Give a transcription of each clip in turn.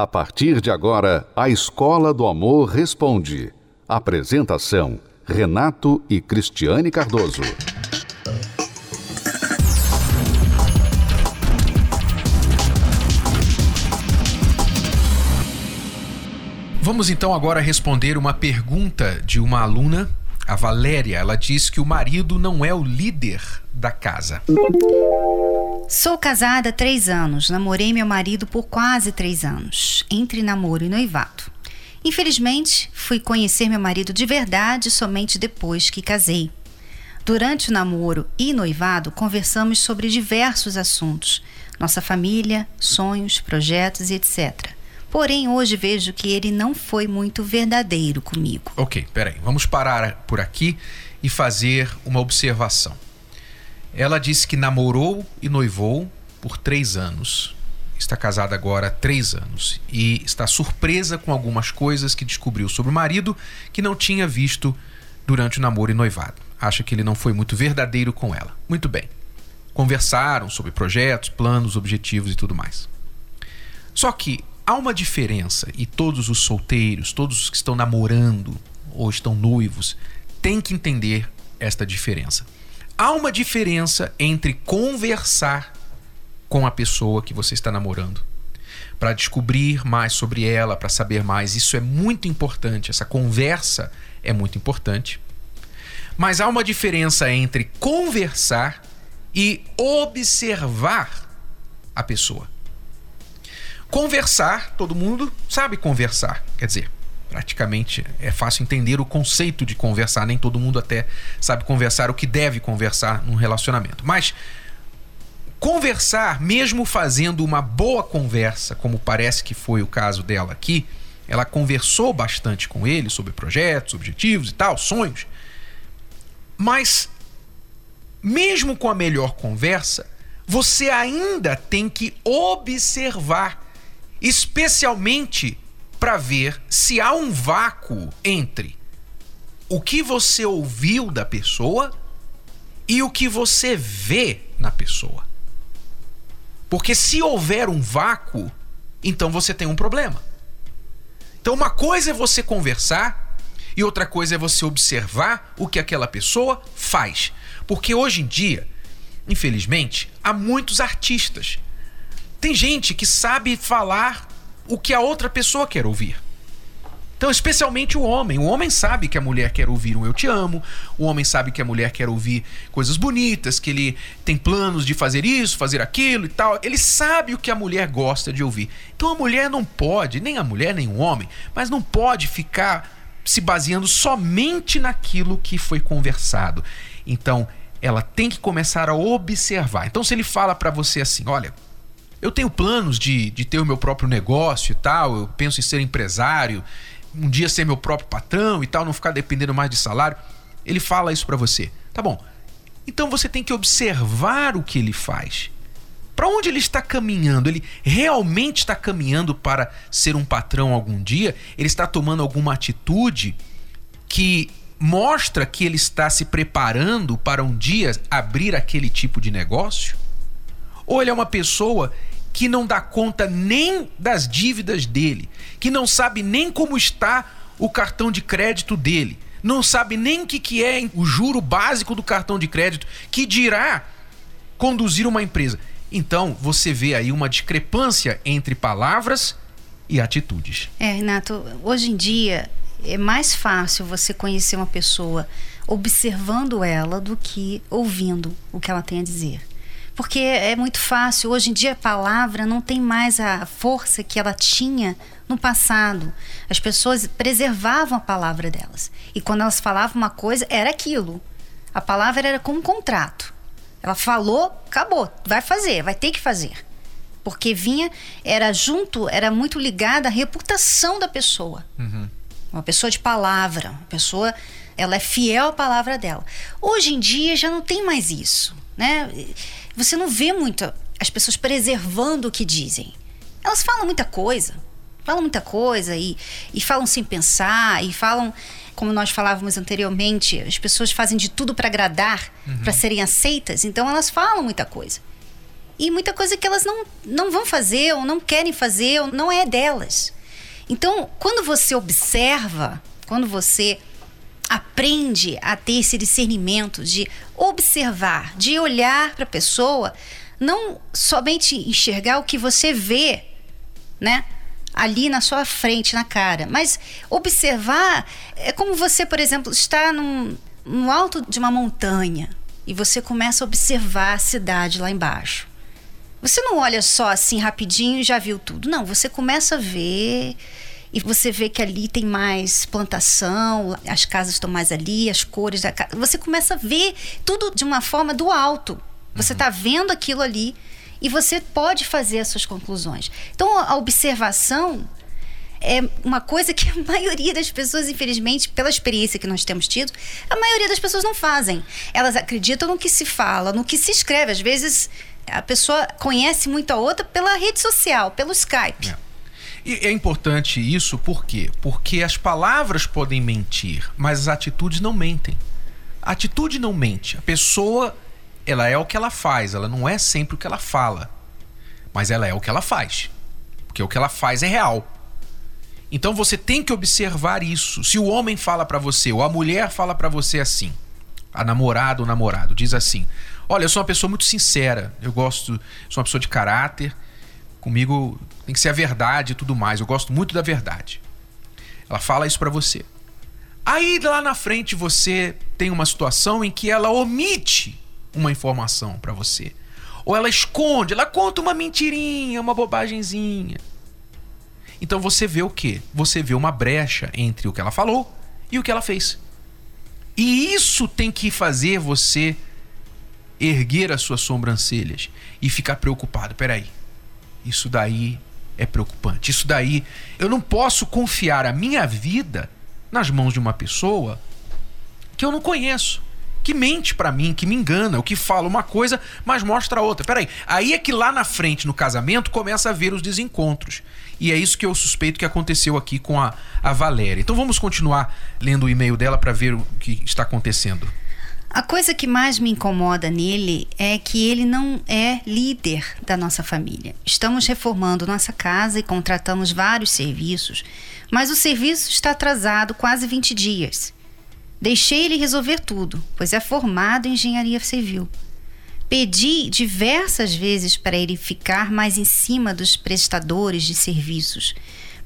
A partir de agora, a Escola do Amor Responde. Apresentação: Renato e Cristiane Cardoso. Vamos então agora responder uma pergunta de uma aluna, a Valéria. Ela diz que o marido não é o líder da casa. Sou casada há três anos. Namorei meu marido por quase três anos, entre namoro e noivado. Infelizmente, fui conhecer meu marido de verdade somente depois que casei. Durante o namoro e noivado, conversamos sobre diversos assuntos, nossa família, sonhos, projetos e etc. Porém, hoje vejo que ele não foi muito verdadeiro comigo. Ok, peraí. Vamos parar por aqui e fazer uma observação. Ela disse que namorou e noivou por três anos. Está casada agora há três anos e está surpresa com algumas coisas que descobriu sobre o marido que não tinha visto durante o namoro e noivado. Acha que ele não foi muito verdadeiro com ela. Muito bem. Conversaram sobre projetos, planos, objetivos e tudo mais. Só que há uma diferença e todos os solteiros, todos os que estão namorando ou estão noivos, têm que entender esta diferença. Há uma diferença entre conversar com a pessoa que você está namorando para descobrir mais sobre ela, para saber mais. Isso é muito importante, essa conversa é muito importante. Mas há uma diferença entre conversar e observar a pessoa. Conversar, todo mundo sabe conversar. Quer dizer, praticamente é fácil entender o conceito de conversar. Nem todo mundo até sabe conversar o que deve conversar num relacionamento. Mas conversar, mesmo fazendo uma boa conversa, como parece que foi o caso dela aqui, ela conversou bastante com ele sobre projetos, objetivos e tal, sonhos. Mas mesmo com a melhor conversa, você ainda tem que observar especialmente para ver se há um vácuo entre o que você ouviu da pessoa e o que você vê na pessoa. Porque se houver um vácuo, então você tem um problema. Então, uma coisa é você conversar e outra coisa é você observar o que aquela pessoa faz. Porque hoje em dia, infelizmente, há muitos artistas tem gente que sabe falar o que a outra pessoa quer ouvir. Então, especialmente o homem. O homem sabe que a mulher quer ouvir um eu te amo, o homem sabe que a mulher quer ouvir coisas bonitas, que ele tem planos de fazer isso, fazer aquilo e tal. Ele sabe o que a mulher gosta de ouvir. Então a mulher não pode, nem a mulher nem o homem, mas não pode ficar se baseando somente naquilo que foi conversado. Então, ela tem que começar a observar. Então, se ele fala para você assim: olha, eu tenho planos de, de ter o meu próprio negócio e tal, eu penso em ser empresário, um dia ser meu próprio patrão e tal, não ficar dependendo mais de salário. Ele fala isso para você. Tá bom. Então você tem que observar o que ele faz. Para onde ele está caminhando? Ele realmente está caminhando para ser um patrão algum dia? Ele está tomando alguma atitude que mostra que ele está se preparando para um dia abrir aquele tipo de negócio? Ou ele é uma pessoa que não dá conta nem das dívidas dele, que não sabe nem como está o cartão de crédito dele, não sabe nem o que, que é o juro básico do cartão de crédito, que dirá conduzir uma empresa. Então, você vê aí uma discrepância entre palavras e atitudes. É, Renato, hoje em dia é mais fácil você conhecer uma pessoa observando ela do que ouvindo o que ela tem a dizer porque é muito fácil. Hoje em dia a palavra não tem mais a força que ela tinha no passado. As pessoas preservavam a palavra delas. E quando elas falavam uma coisa, era aquilo. A palavra era como um contrato. Ela falou, acabou, vai fazer, vai ter que fazer. Porque vinha, era junto, era muito ligada à reputação da pessoa. Uhum. Uma pessoa de palavra, uma pessoa, ela é fiel à palavra dela. Hoje em dia já não tem mais isso, né? você não vê muito as pessoas preservando o que dizem. Elas falam muita coisa, falam muita coisa e, e falam sem pensar e falam, como nós falávamos anteriormente, as pessoas fazem de tudo para agradar, uhum. para serem aceitas, então elas falam muita coisa. e muita coisa que elas não, não vão fazer ou não querem fazer ou não é delas. Então, quando você observa, quando você aprende a ter esse discernimento de observar, de olhar para a pessoa, não somente enxergar o que você vê, né? Ali na sua frente, na cara, mas observar é como você, por exemplo, está num, no alto de uma montanha e você começa a observar a cidade lá embaixo. Você não olha só assim rapidinho e já viu tudo. Não, você começa a ver e você vê que ali tem mais plantação, as casas estão mais ali, as cores da casa. Você começa a ver tudo de uma forma do alto. Você está uhum. vendo aquilo ali e você pode fazer as suas conclusões. Então, a observação é uma coisa que a maioria das pessoas, infelizmente, pela experiência que nós temos tido, a maioria das pessoas não fazem. Elas acreditam no que se fala, no que se escreve. Às vezes, a pessoa conhece muito a outra pela rede social, pelo Skype. É. E é importante isso por quê? Porque as palavras podem mentir, mas as atitudes não mentem. A atitude não mente. A pessoa, ela é o que ela faz, ela não é sempre o que ela fala. Mas ela é o que ela faz. Porque o que ela faz é real. Então você tem que observar isso. Se o homem fala para você ou a mulher fala para você assim, a namorada ou namorado diz assim: "Olha, eu sou uma pessoa muito sincera. Eu gosto, sou uma pessoa de caráter. Comigo tem que ser a verdade e tudo mais. Eu gosto muito da verdade. Ela fala isso para você. Aí lá na frente você tem uma situação em que ela omite uma informação para você. Ou ela esconde, ela conta uma mentirinha, uma bobagemzinha. Então você vê o quê? Você vê uma brecha entre o que ela falou e o que ela fez. E isso tem que fazer você erguer as suas sobrancelhas e ficar preocupado. Peraí, isso daí é preocupante. Isso daí, eu não posso confiar a minha vida nas mãos de uma pessoa que eu não conheço, que mente para mim, que me engana, o que fala uma coisa, mas mostra outra. Peraí, aí é que lá na frente, no casamento, começa a ver os desencontros. E é isso que eu suspeito que aconteceu aqui com a, a Valéria. Então vamos continuar lendo o e-mail dela para ver o que está acontecendo. A coisa que mais me incomoda nele é que ele não é líder da nossa família. Estamos reformando nossa casa e contratamos vários serviços, mas o serviço está atrasado quase 20 dias. Deixei ele resolver tudo, pois é formado em engenharia civil. Pedi diversas vezes para ele ficar mais em cima dos prestadores de serviços,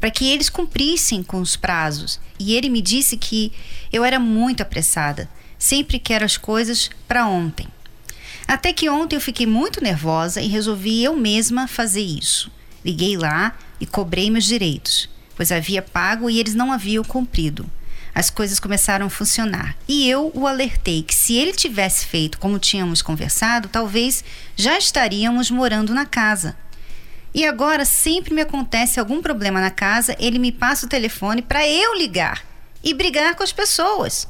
para que eles cumprissem com os prazos, e ele me disse que eu era muito apressada sempre quero as coisas para ontem. Até que ontem eu fiquei muito nervosa e resolvi eu mesma fazer isso. Liguei lá e cobrei meus direitos, pois havia pago e eles não haviam cumprido. As coisas começaram a funcionar e eu o alertei que se ele tivesse feito como tínhamos conversado, talvez já estaríamos morando na casa. E agora sempre me acontece algum problema na casa, ele me passa o telefone para eu ligar e brigar com as pessoas.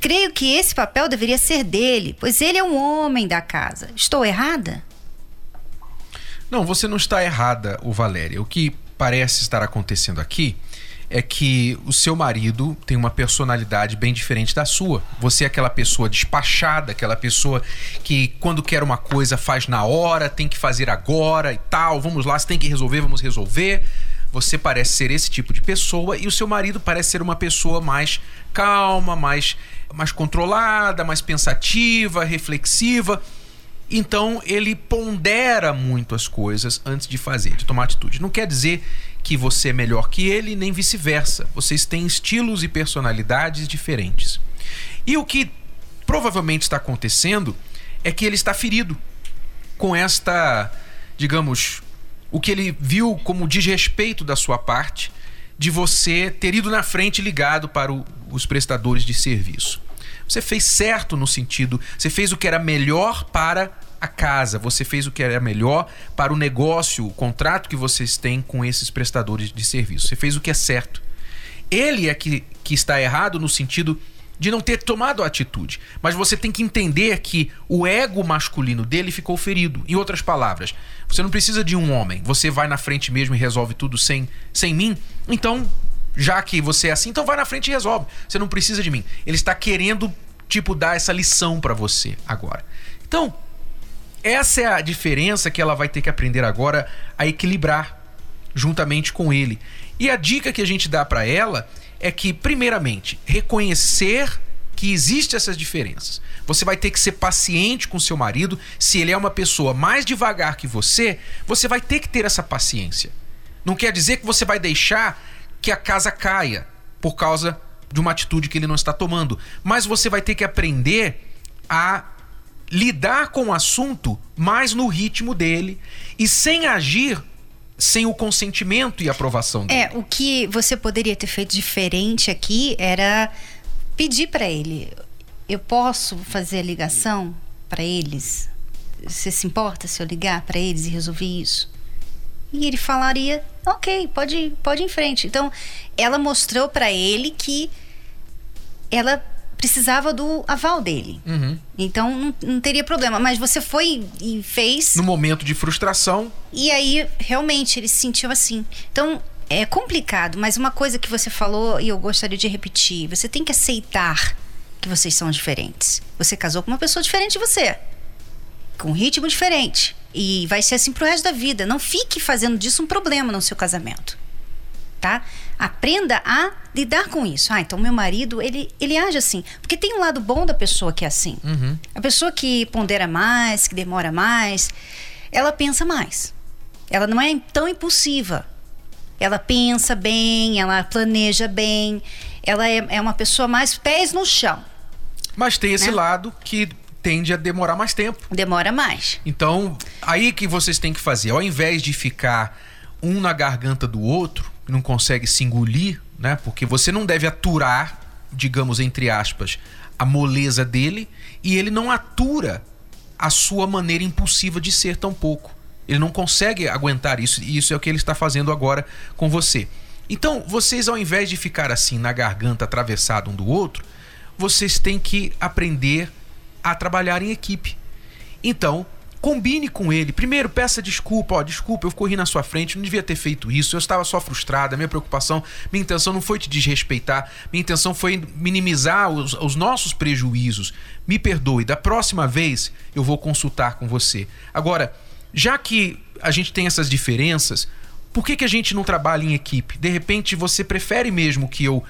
Creio que esse papel deveria ser dele, pois ele é um homem da casa. Estou errada? Não, você não está errada, o Valéria. O que parece estar acontecendo aqui é que o seu marido tem uma personalidade bem diferente da sua. Você é aquela pessoa despachada, aquela pessoa que quando quer uma coisa faz na hora, tem que fazer agora e tal. Vamos lá, se tem que resolver, vamos resolver. Você parece ser esse tipo de pessoa e o seu marido parece ser uma pessoa mais calma, mais mais controlada, mais pensativa, reflexiva. Então ele pondera muito as coisas antes de fazer, de tomar atitude. Não quer dizer que você é melhor que ele, nem vice-versa. Vocês têm estilos e personalidades diferentes. E o que provavelmente está acontecendo é que ele está ferido com esta, digamos, o que ele viu como desrespeito da sua parte de você ter ido na frente ligado para o, os prestadores de serviço. Você fez certo no sentido, você fez o que era melhor para a casa, você fez o que era melhor para o negócio, o contrato que vocês têm com esses prestadores de serviço. Você fez o que é certo. Ele é que, que está errado no sentido de não ter tomado a atitude. Mas você tem que entender que o ego masculino dele ficou ferido. Em outras palavras, você não precisa de um homem. Você vai na frente mesmo e resolve tudo sem, sem mim. Então, já que você é assim, então vai na frente e resolve. Você não precisa de mim. Ele está querendo, tipo, dar essa lição para você agora. Então, essa é a diferença que ela vai ter que aprender agora a equilibrar juntamente com ele. E a dica que a gente dá para ela é que, primeiramente, reconhecer que existem essas diferenças. Você vai ter que ser paciente com seu marido. Se ele é uma pessoa mais devagar que você, você vai ter que ter essa paciência. Não quer dizer que você vai deixar que a casa caia por causa de uma atitude que ele não está tomando, mas você vai ter que aprender a lidar com o assunto mais no ritmo dele e sem agir sem o consentimento e aprovação dele. É, o que você poderia ter feito diferente aqui era pedir para ele: eu posso fazer a ligação para eles? Você se importa se eu ligar para eles e resolver isso? E ele falaria: ok, pode, pode ir em frente. Então, ela mostrou para ele que ela precisava do aval dele. Uhum. Então não, não, teria problema. Mas você foi e fez. No momento de frustração. E aí, realmente, ele se sentiu assim. Então. É complicado, mas uma coisa que você falou e eu gostaria de repetir: você tem que aceitar que vocês são diferentes. Você casou com uma pessoa diferente de você, com um ritmo diferente. E vai ser assim pro resto da vida. Não fique fazendo disso um problema no seu casamento tá? Aprenda a lidar com isso. Ah, então meu marido, ele, ele age assim. Porque tem um lado bom da pessoa que é assim. Uhum. A pessoa que pondera mais, que demora mais, ela pensa mais. Ela não é tão impulsiva. Ela pensa bem, ela planeja bem. Ela é, é uma pessoa mais pés no chão. Mas tem esse né? lado que tende a demorar mais tempo. Demora mais. Então, aí que vocês têm que fazer, ao invés de ficar um na garganta do outro, não consegue se engolir, né? Porque você não deve aturar, digamos entre aspas, a moleza dele e ele não atura a sua maneira impulsiva de ser tão pouco. Ele não consegue aguentar isso e isso é o que ele está fazendo agora com você. Então, vocês ao invés de ficar assim na garganta atravessado um do outro, vocês têm que aprender a trabalhar em equipe. Então, combine com ele. Primeiro, peça desculpa, ó, desculpa, eu corri na sua frente, não devia ter feito isso, eu estava só frustrada, minha preocupação, minha intenção não foi te desrespeitar, minha intenção foi minimizar os, os nossos prejuízos. Me perdoe, da próxima vez eu vou consultar com você. Agora, já que a gente tem essas diferenças, por que, que a gente não trabalha em equipe? De repente você prefere mesmo que eu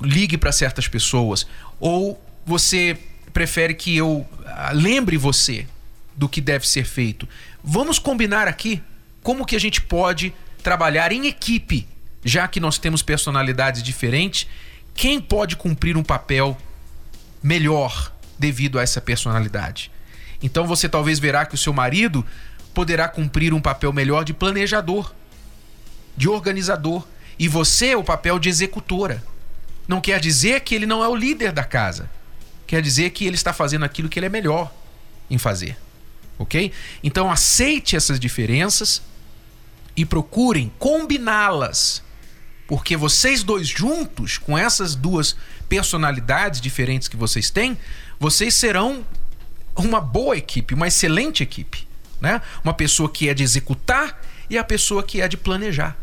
ligue para certas pessoas ou você prefere que eu ah, lembre você do que deve ser feito. Vamos combinar aqui como que a gente pode trabalhar em equipe, já que nós temos personalidades diferentes, quem pode cumprir um papel melhor devido a essa personalidade. Então você talvez verá que o seu marido poderá cumprir um papel melhor de planejador, de organizador, e você o papel de executora. Não quer dizer que ele não é o líder da casa. Quer dizer que ele está fazendo aquilo que ele é melhor em fazer ok? Então aceite essas diferenças e procurem combiná-las, porque vocês dois juntos, com essas duas personalidades diferentes que vocês têm, vocês serão uma boa equipe, uma excelente equipe, né? Uma pessoa que é de executar e a pessoa que é de planejar.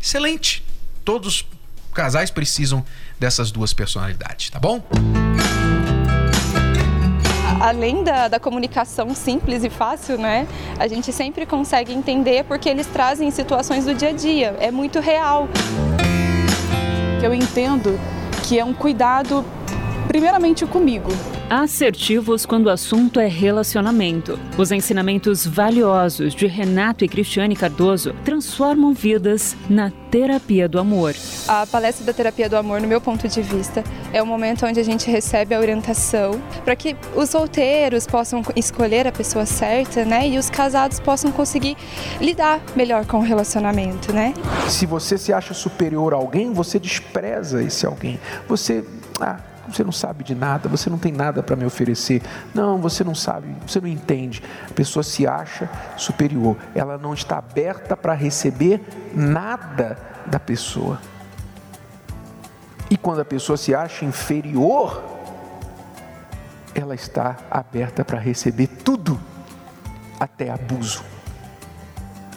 Excelente. Todos os casais precisam dessas duas personalidades, tá bom? Além da, da comunicação simples e fácil, né, a gente sempre consegue entender porque eles trazem situações do dia a dia, é muito real. Eu entendo que é um cuidado primeiramente comigo, assertivos quando o assunto é relacionamento. Os ensinamentos valiosos de Renato e Cristiane Cardoso transformam vidas na terapia do amor. A palestra da terapia do amor, no meu ponto de vista, é o momento onde a gente recebe a orientação para que os solteiros possam escolher a pessoa certa, né? E os casados possam conseguir lidar melhor com o relacionamento, né? Se você se acha superior a alguém, você despreza esse alguém. Você ah, você não sabe de nada, você não tem nada para me oferecer. Não, você não sabe, você não entende. A pessoa se acha superior, ela não está aberta para receber nada da pessoa. E quando a pessoa se acha inferior, ela está aberta para receber tudo, até abuso,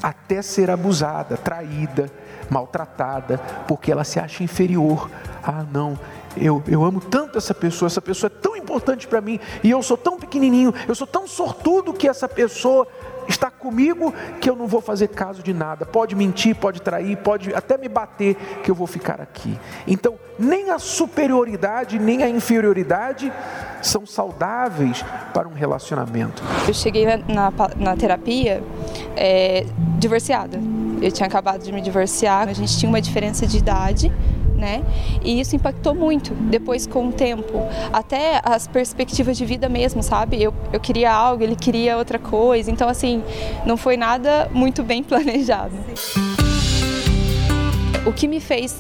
até ser abusada, traída, maltratada, porque ela se acha inferior. Ah, não, eu, eu amo tanto essa pessoa, essa pessoa é tão importante para mim e eu sou tão pequenininho, eu sou tão sortudo que essa pessoa está comigo que eu não vou fazer caso de nada. Pode mentir, pode trair, pode até me bater, que eu vou ficar aqui. Então, nem a superioridade, nem a inferioridade são saudáveis para um relacionamento. Eu cheguei na, na, na terapia é, divorciada. Eu tinha acabado de me divorciar, a gente tinha uma diferença de idade né? E isso impactou muito depois com o tempo, até as perspectivas de vida mesmo, sabe? Eu, eu queria algo, ele queria outra coisa, então assim, não foi nada muito bem planejado. O que me fez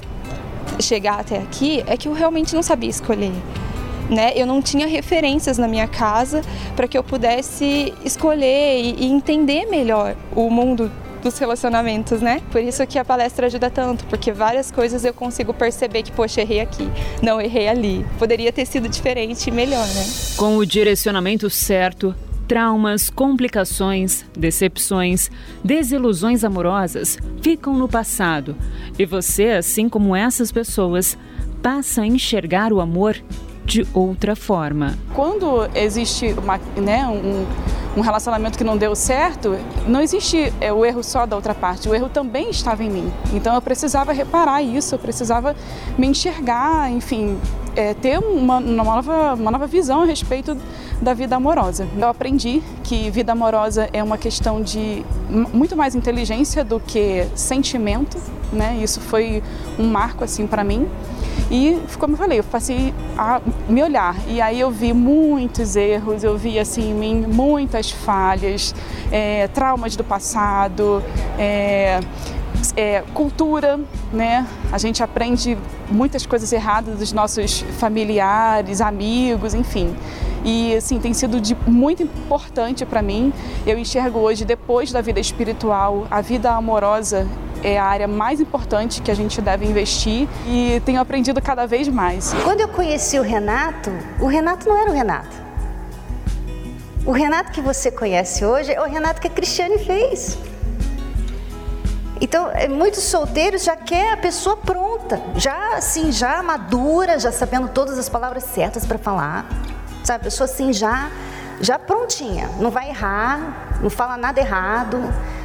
chegar até aqui é que eu realmente não sabia escolher. Né? Eu não tinha referências na minha casa para que eu pudesse escolher e, e entender melhor o mundo dos relacionamentos, né? Por isso que a palestra ajuda tanto, porque várias coisas eu consigo perceber que, poxa, errei aqui, não errei ali. Poderia ter sido diferente e melhor, né? Com o direcionamento certo, traumas, complicações, decepções, desilusões amorosas ficam no passado e você, assim como essas pessoas, passa a enxergar o amor de outra forma. Quando existe uma, né, um um relacionamento que não deu certo, não existe é, o erro só da outra parte, o erro também estava em mim. Então eu precisava reparar isso, eu precisava me enxergar, enfim, é, ter uma, uma, nova, uma nova visão a respeito da vida amorosa. Eu aprendi que vida amorosa é uma questão de muito mais inteligência do que sentimento, né? Isso foi um marco assim para mim. E, como eu falei, eu passei a me olhar. E aí eu vi muitos erros, eu vi assim em mim muitas falhas, é, traumas do passado, é, é, cultura, né? A gente aprende muitas coisas erradas dos nossos familiares, amigos, enfim. E assim, tem sido de muito importante para mim. Eu enxergo hoje, depois da vida espiritual, a vida amorosa é a área mais importante que a gente deve investir e tenho aprendido cada vez mais. Quando eu conheci o Renato, o Renato não era o Renato. O Renato que você conhece hoje é o Renato que a Cristiane fez. Então, é, muitos solteiros já quer a pessoa pronta, já assim, já madura, já sabendo todas as palavras certas para falar. Sabe, a pessoa assim já já prontinha, não vai errar, não fala nada errado,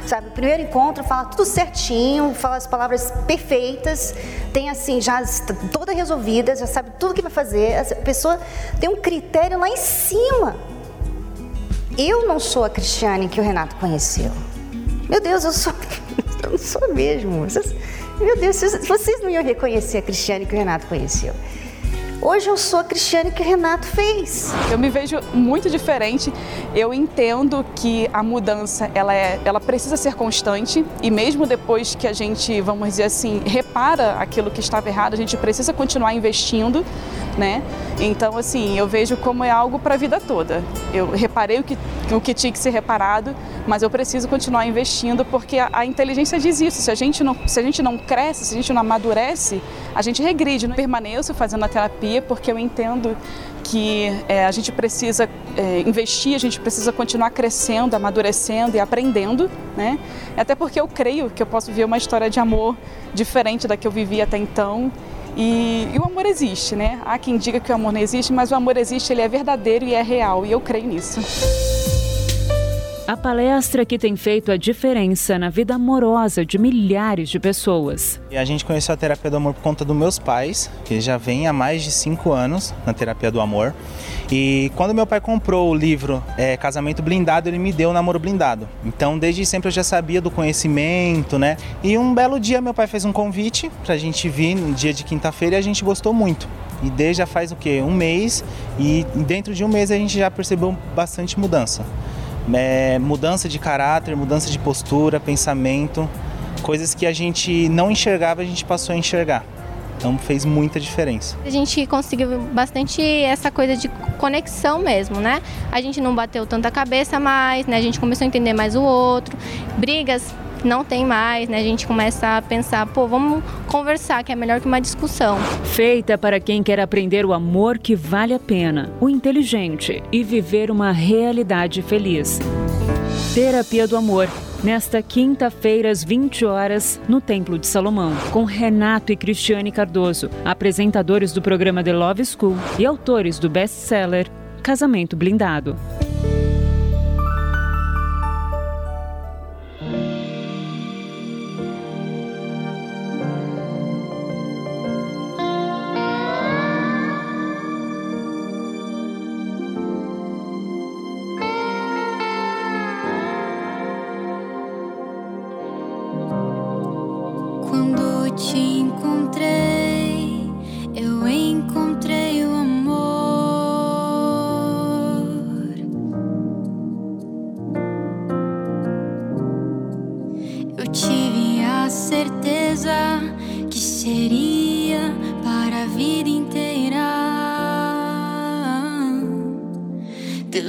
sabe? primeiro encontro fala tudo certinho, fala as palavras perfeitas, tem assim já toda resolvida, já sabe tudo que vai fazer. A pessoa tem um critério lá em cima. Eu não sou a Cristiane que o Renato conheceu. Meu Deus, eu sou, eu não sou mesmo. Meu Deus, vocês não iam reconhecer a Cristiane que o Renato conheceu. Hoje eu sou a Cristiane que Renato fez. Eu me vejo muito diferente. Eu entendo que a mudança ela, é, ela precisa ser constante e mesmo depois que a gente, vamos dizer assim, repara aquilo que estava errado, a gente precisa continuar investindo, né? Então, assim, eu vejo como é algo para a vida toda. Eu reparei o que, o que tinha que ser reparado, mas eu preciso continuar investindo porque a, a inteligência diz isso. Se a, gente não, se a gente não cresce, se a gente não amadurece, a gente regride. Não permaneço fazendo a terapia porque eu entendo que é, a gente precisa é, investir, a gente precisa continuar crescendo, amadurecendo e aprendendo, né? Até porque eu creio que eu posso ver uma história de amor diferente da que eu vivi até então. E, e, o amor existe, né? Há quem diga que o amor não existe, mas o amor existe, ele é verdadeiro e é real, e eu creio nisso. A palestra que tem feito a diferença na vida amorosa de milhares de pessoas. E a gente conheceu a terapia do amor por conta dos meus pais, que já vem há mais de cinco anos na terapia do amor. E quando meu pai comprou o livro é, Casamento Blindado, ele me deu o namoro blindado. Então, desde sempre eu já sabia do conhecimento, né? E um belo dia meu pai fez um convite pra gente vir no dia de quinta-feira e a gente gostou muito. E desde já faz o quê? Um mês. E dentro de um mês a gente já percebeu bastante mudança é, mudança de caráter, mudança de postura, pensamento, coisas que a gente não enxergava, a gente passou a enxergar. Então fez muita diferença. A gente conseguiu bastante essa coisa de conexão mesmo, né? A gente não bateu tanta cabeça mais, né? A gente começou a entender mais o outro. Brigas não tem mais, né? A gente começa a pensar, pô, vamos conversar, que é melhor que uma discussão. Feita para quem quer aprender o amor que vale a pena, o inteligente e viver uma realidade feliz. Terapia do Amor nesta quinta-feira às 20 horas no Templo de Salomão, com Renato e Cristiane Cardoso, apresentadores do programa The Love School e autores do best-seller Casamento Blindado.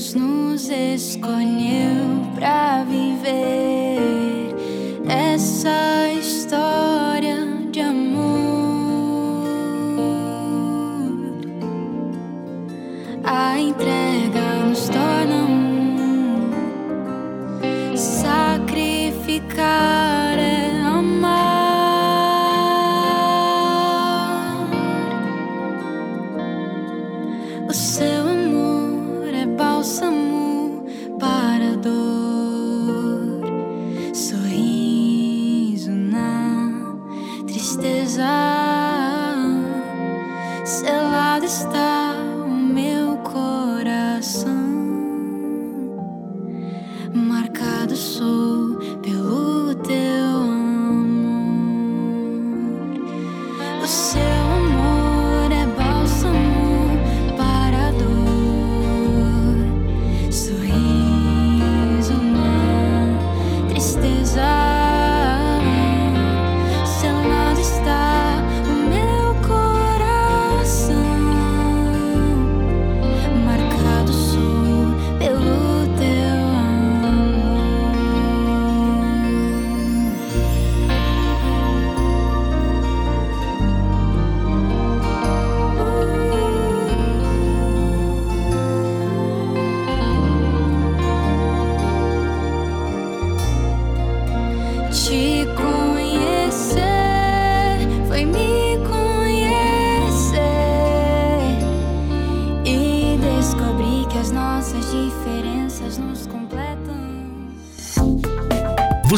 Deus nos escolheu para viver essa tristeza selada está.